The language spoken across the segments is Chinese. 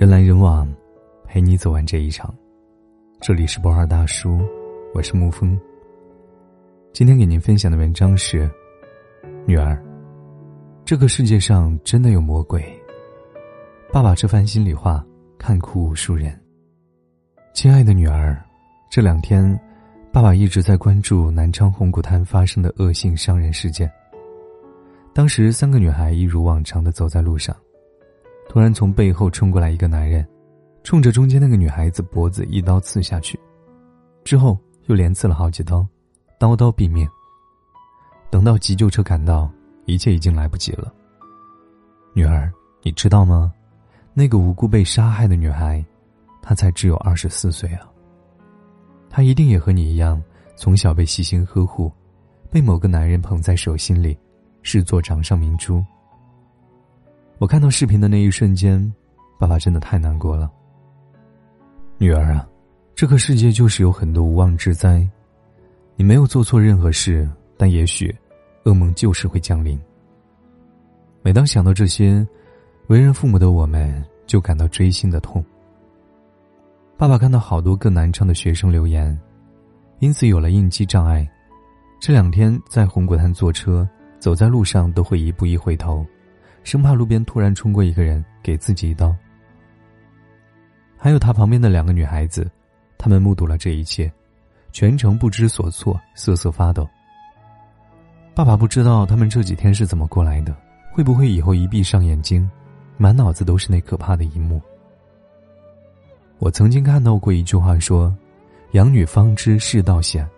人来人往，陪你走完这一场。这里是博二大叔，我是沐风。今天给您分享的文章是：女儿，这个世界上真的有魔鬼。爸爸这番心里话，看哭无数人。亲爱的女儿，这两天，爸爸一直在关注南昌红谷滩发生的恶性伤人事件。当时，三个女孩一如往常的走在路上，突然从背后冲过来一个男人，冲着中间那个女孩子脖子一刀刺下去，之后又连刺了好几刀，刀刀毙命。等到急救车赶到，一切已经来不及了。女儿，你知道吗？那个无辜被杀害的女孩，她才只有二十四岁啊。她一定也和你一样，从小被细心呵护，被某个男人捧在手心里。视作掌上明珠。我看到视频的那一瞬间，爸爸真的太难过了。女儿啊，这个世界就是有很多无妄之灾，你没有做错任何事，但也许，噩梦就是会降临。每当想到这些，为人父母的我们就感到锥心的痛。爸爸看到好多个南昌的学生留言，因此有了应激障碍。这两天在红果滩坐车。走在路上都会一步一回头，生怕路边突然冲过一个人给自己一刀。还有他旁边的两个女孩子，她们目睹了这一切，全程不知所措，瑟瑟发抖。爸爸不知道他们这几天是怎么过来的，会不会以后一闭上眼睛，满脑子都是那可怕的一幕？我曾经看到过一句话说：“养女方知世道险。”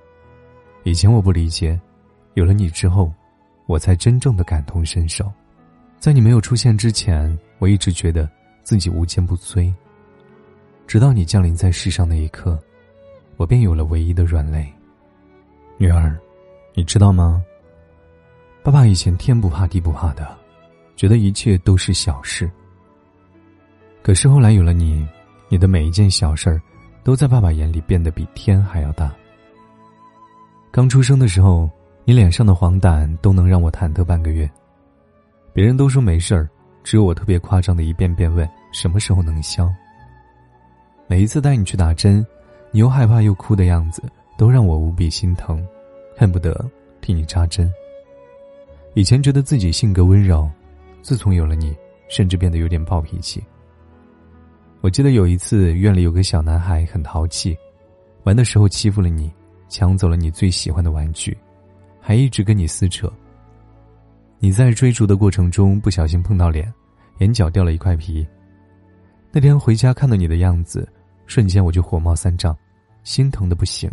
以前我不理解，有了你之后。我才真正的感同身受，在你没有出现之前，我一直觉得自己无坚不摧。直到你降临在世上那一刻，我便有了唯一的软肋。女儿，你知道吗？爸爸以前天不怕地不怕的，觉得一切都是小事。可是后来有了你，你的每一件小事儿，都在爸爸眼里变得比天还要大。刚出生的时候。你脸上的黄疸都能让我忐忑半个月，别人都说没事儿，只有我特别夸张的一遍遍问什么时候能消。每一次带你去打针，你又害怕又哭的样子，都让我无比心疼，恨不得替你扎针。以前觉得自己性格温柔，自从有了你，甚至变得有点暴脾气。我记得有一次院里有个小男孩很淘气，玩的时候欺负了你，抢走了你最喜欢的玩具。还一直跟你撕扯。你在追逐的过程中不小心碰到脸，眼角掉了一块皮。那天回家看到你的样子，瞬间我就火冒三丈，心疼的不行，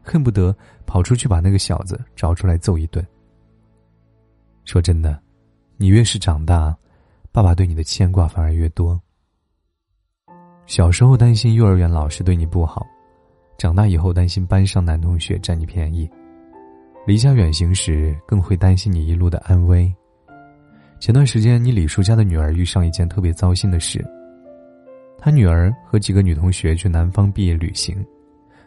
恨不得跑出去把那个小子找出来揍一顿。说真的，你越是长大，爸爸对你的牵挂反而越多。小时候担心幼儿园老师对你不好，长大以后担心班上男同学占你便宜。离家远行时，更会担心你一路的安危。前段时间，你李叔家的女儿遇上一件特别糟心的事。他女儿和几个女同学去南方毕业旅行，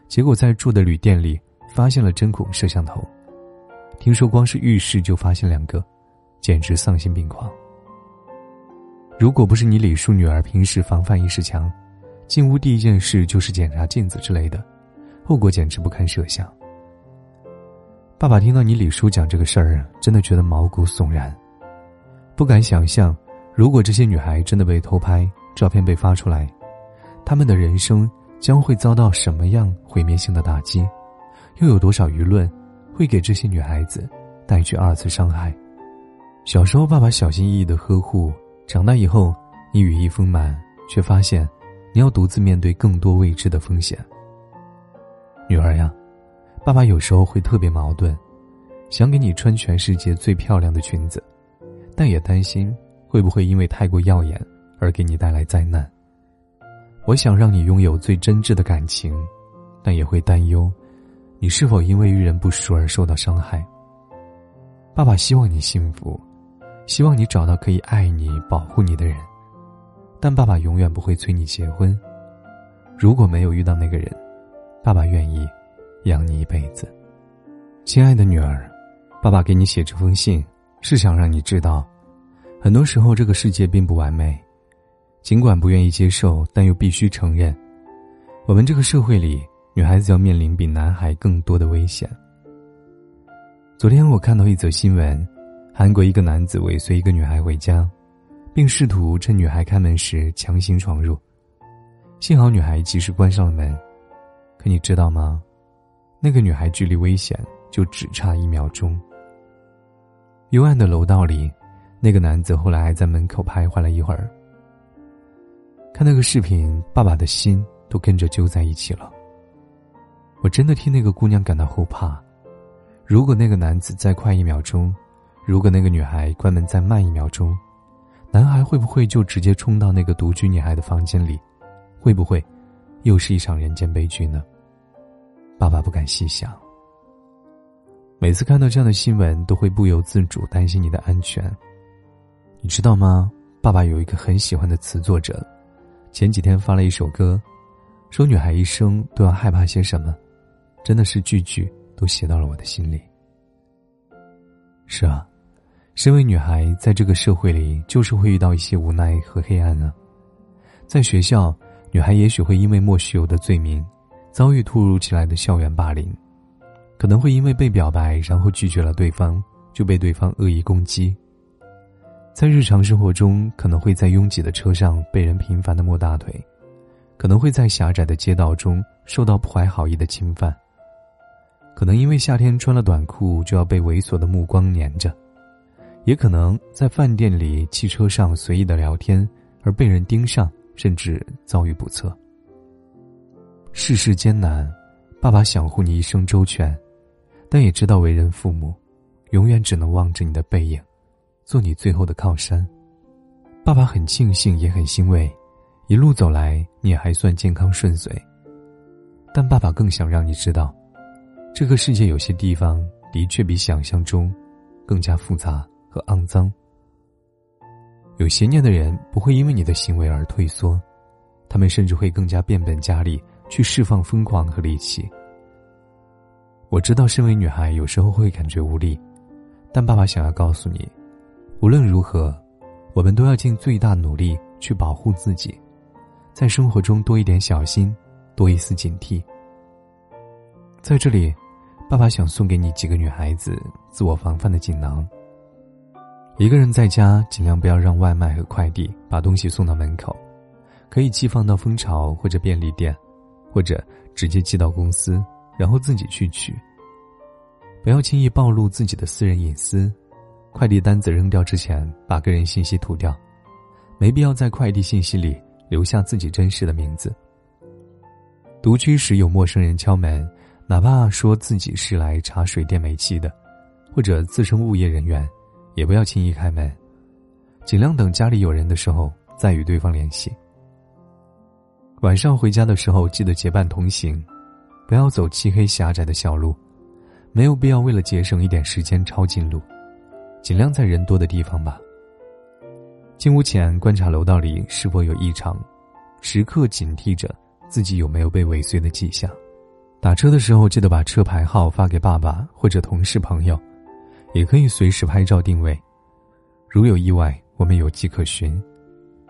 结果在住的旅店里发现了针孔摄像头。听说光是浴室就发现两个，简直丧心病狂。如果不是你李叔女儿平时防范意识强，进屋第一件事就是检查镜子之类的，后果简直不堪设想。爸爸听到你李叔讲这个事儿，真的觉得毛骨悚然，不敢想象，如果这些女孩真的被偷拍，照片被发出来，她们的人生将会遭到什么样毁灭性的打击，又有多少舆论会给这些女孩子带去二次伤害？小时候爸爸小心翼翼的呵护，长大以后你羽翼丰满，却发现你要独自面对更多未知的风险。女儿呀。爸爸有时候会特别矛盾，想给你穿全世界最漂亮的裙子，但也担心会不会因为太过耀眼而给你带来灾难。我想让你拥有最真挚的感情，但也会担忧，你是否因为遇人不淑而受到伤害。爸爸希望你幸福，希望你找到可以爱你、保护你的人，但爸爸永远不会催你结婚。如果没有遇到那个人，爸爸愿意。养你一辈子，亲爱的女儿，爸爸给你写这封信，是想让你知道，很多时候这个世界并不完美，尽管不愿意接受，但又必须承认，我们这个社会里，女孩子要面临比男孩更多的危险。昨天我看到一则新闻，韩国一个男子尾随一个女孩回家，并试图趁女孩开门时强行闯入，幸好女孩及时关上了门。可你知道吗？那个女孩距离危险就只差一秒钟。幽暗的楼道里，那个男子后来还在门口徘徊了一会儿。看那个视频，爸爸的心都跟着揪在一起了。我真的替那个姑娘感到后怕。如果那个男子再快一秒钟，如果那个女孩关门再慢一秒钟，男孩会不会就直接冲到那个独居女孩的房间里？会不会，又是一场人间悲剧呢？爸爸不敢细想。每次看到这样的新闻，都会不由自主担心你的安全。你知道吗？爸爸有一个很喜欢的词作者。前几天发了一首歌，说女孩一生都要害怕些什么，真的是句句都写到了我的心里。是啊，身为女孩，在这个社会里，就是会遇到一些无奈和黑暗啊。在学校，女孩也许会因为莫须有的罪名，遭遇突如其来的校园霸凌，可能会因为被表白然后拒绝了对方，就被对方恶意攻击。在日常生活中，可能会在拥挤的车上被人频繁的摸大腿，可能会在狭窄的街道中受到不怀好意的侵犯，可能因为夏天穿了短裤就要被猥琐的目光粘着，也可能在饭店里、汽车上随意的聊天而被人盯上，甚至遭遇不测。世事艰难，爸爸想护你一生周全，但也知道为人父母，永远只能望着你的背影。做你最后的靠山，爸爸很庆幸也很欣慰，一路走来你还算健康顺遂。但爸爸更想让你知道，这个世界有些地方的确比想象中更加复杂和肮脏。有邪念的人不会因为你的行为而退缩，他们甚至会更加变本加厉去释放疯狂和戾气。我知道，身为女孩有时候会感觉无力，但爸爸想要告诉你。无论如何，我们都要尽最大努力去保护自己，在生活中多一点小心，多一丝警惕。在这里，爸爸想送给你几个女孩子自我防范的锦囊。一个人在家，尽量不要让外卖和快递把东西送到门口，可以寄放到蜂巢或者便利店，或者直接寄到公司，然后自己去取。不要轻易暴露自己的私人隐私。快递单子扔掉之前，把个人信息涂掉，没必要在快递信息里留下自己真实的名字。独居时有陌生人敲门，哪怕说自己是来查水电煤气的，或者自称物业人员，也不要轻易开门，尽量等家里有人的时候再与对方联系。晚上回家的时候记得结伴同行，不要走漆黑狭窄的小路，没有必要为了节省一点时间抄近路。尽量在人多的地方吧。进屋前观察楼道里是否有异常，时刻警惕着自己有没有被尾随的迹象。打车的时候记得把车牌号发给爸爸或者同事朋友，也可以随时拍照定位。如有意外，我们有迹可循。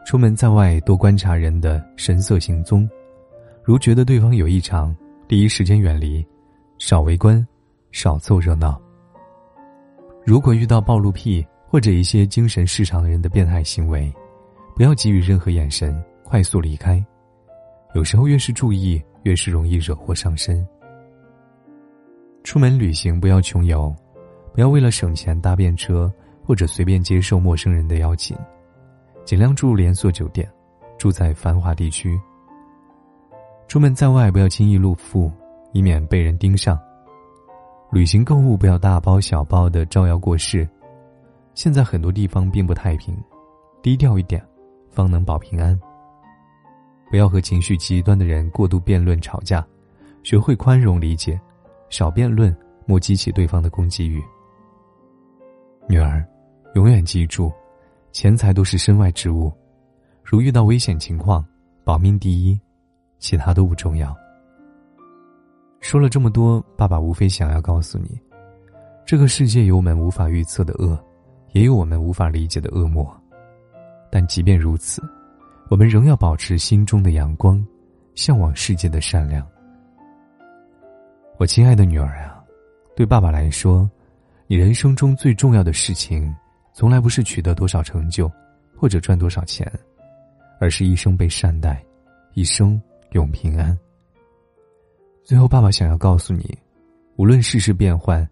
出门在外多观察人的神色行踪，如觉得对方有异常，第一时间远离，少围观，少凑热闹。如果遇到暴露癖或者一些精神失常的人的变态行为，不要给予任何眼神，快速离开。有时候越是注意，越是容易惹祸上身。出门旅行不要穷游，不要为了省钱搭便车或者随便接受陌生人的邀请，尽量住连锁酒店，住在繁华地区。出门在外不要轻易露富，以免被人盯上。旅行购物不要大包小包的招摇过市，现在很多地方并不太平，低调一点，方能保平安。不要和情绪极端的人过度辩论吵架，学会宽容理解，少辩论，莫激起对方的攻击欲。女儿，永远记住，钱财都是身外之物，如遇到危险情况，保命第一，其他都不重要。说了这么多，爸爸无非想要告诉你，这个世界有我们无法预测的恶，也有我们无法理解的恶魔。但即便如此，我们仍要保持心中的阳光，向往世界的善良。我亲爱的女儿啊，对爸爸来说，你人生中最重要的事情，从来不是取得多少成就，或者赚多少钱，而是一生被善待，一生永平安。最后，爸爸想要告诉你，无论世事变幻，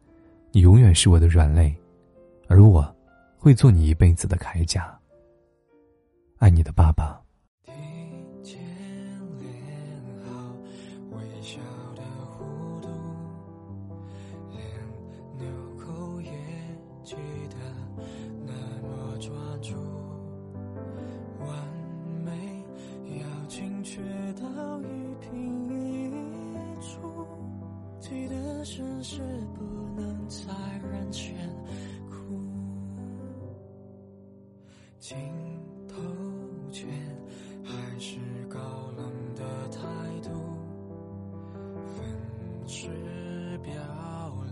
你永远是我的软肋，而我，会做你一辈子的铠甲。爱你的爸爸。是不能在人前哭，镜头前还是高冷的态度，分时表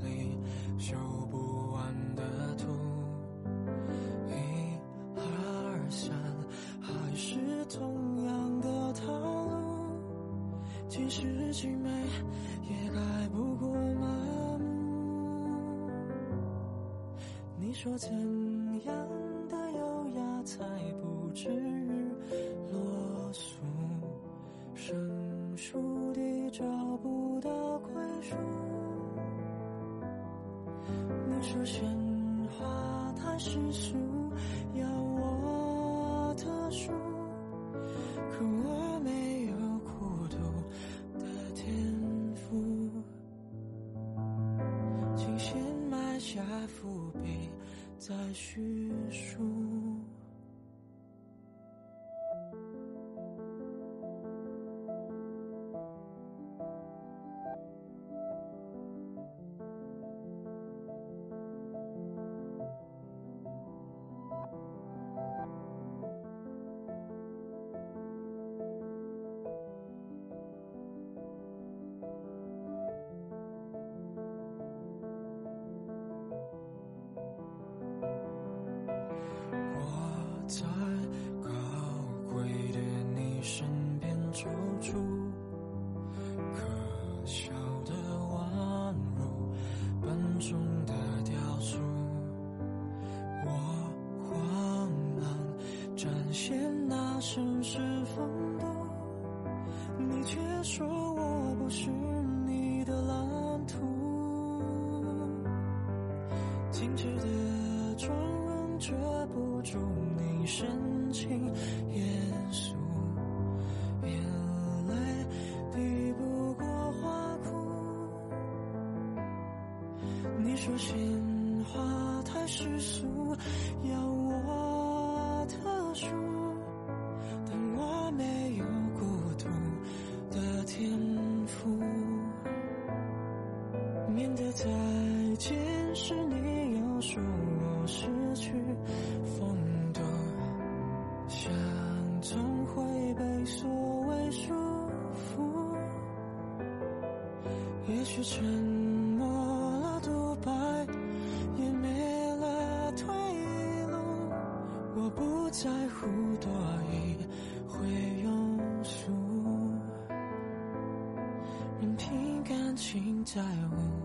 里修不完的图，一二三还是同样的套路，即使精美说怎样的优雅才不至于落俗？生疏地找不到归属。你说鲜花太世俗，要我特殊，可我没有孤独的天赋，请先埋下伏笔。在叙述。绅士风度，你却说我不是你的蓝图。精致的妆容遮不住你。深情严肃，眼泪抵不过花枯。你说鲜花太世俗，却沉默了独白，也没了退路。我不在乎多一会庸俗，任凭感情再无。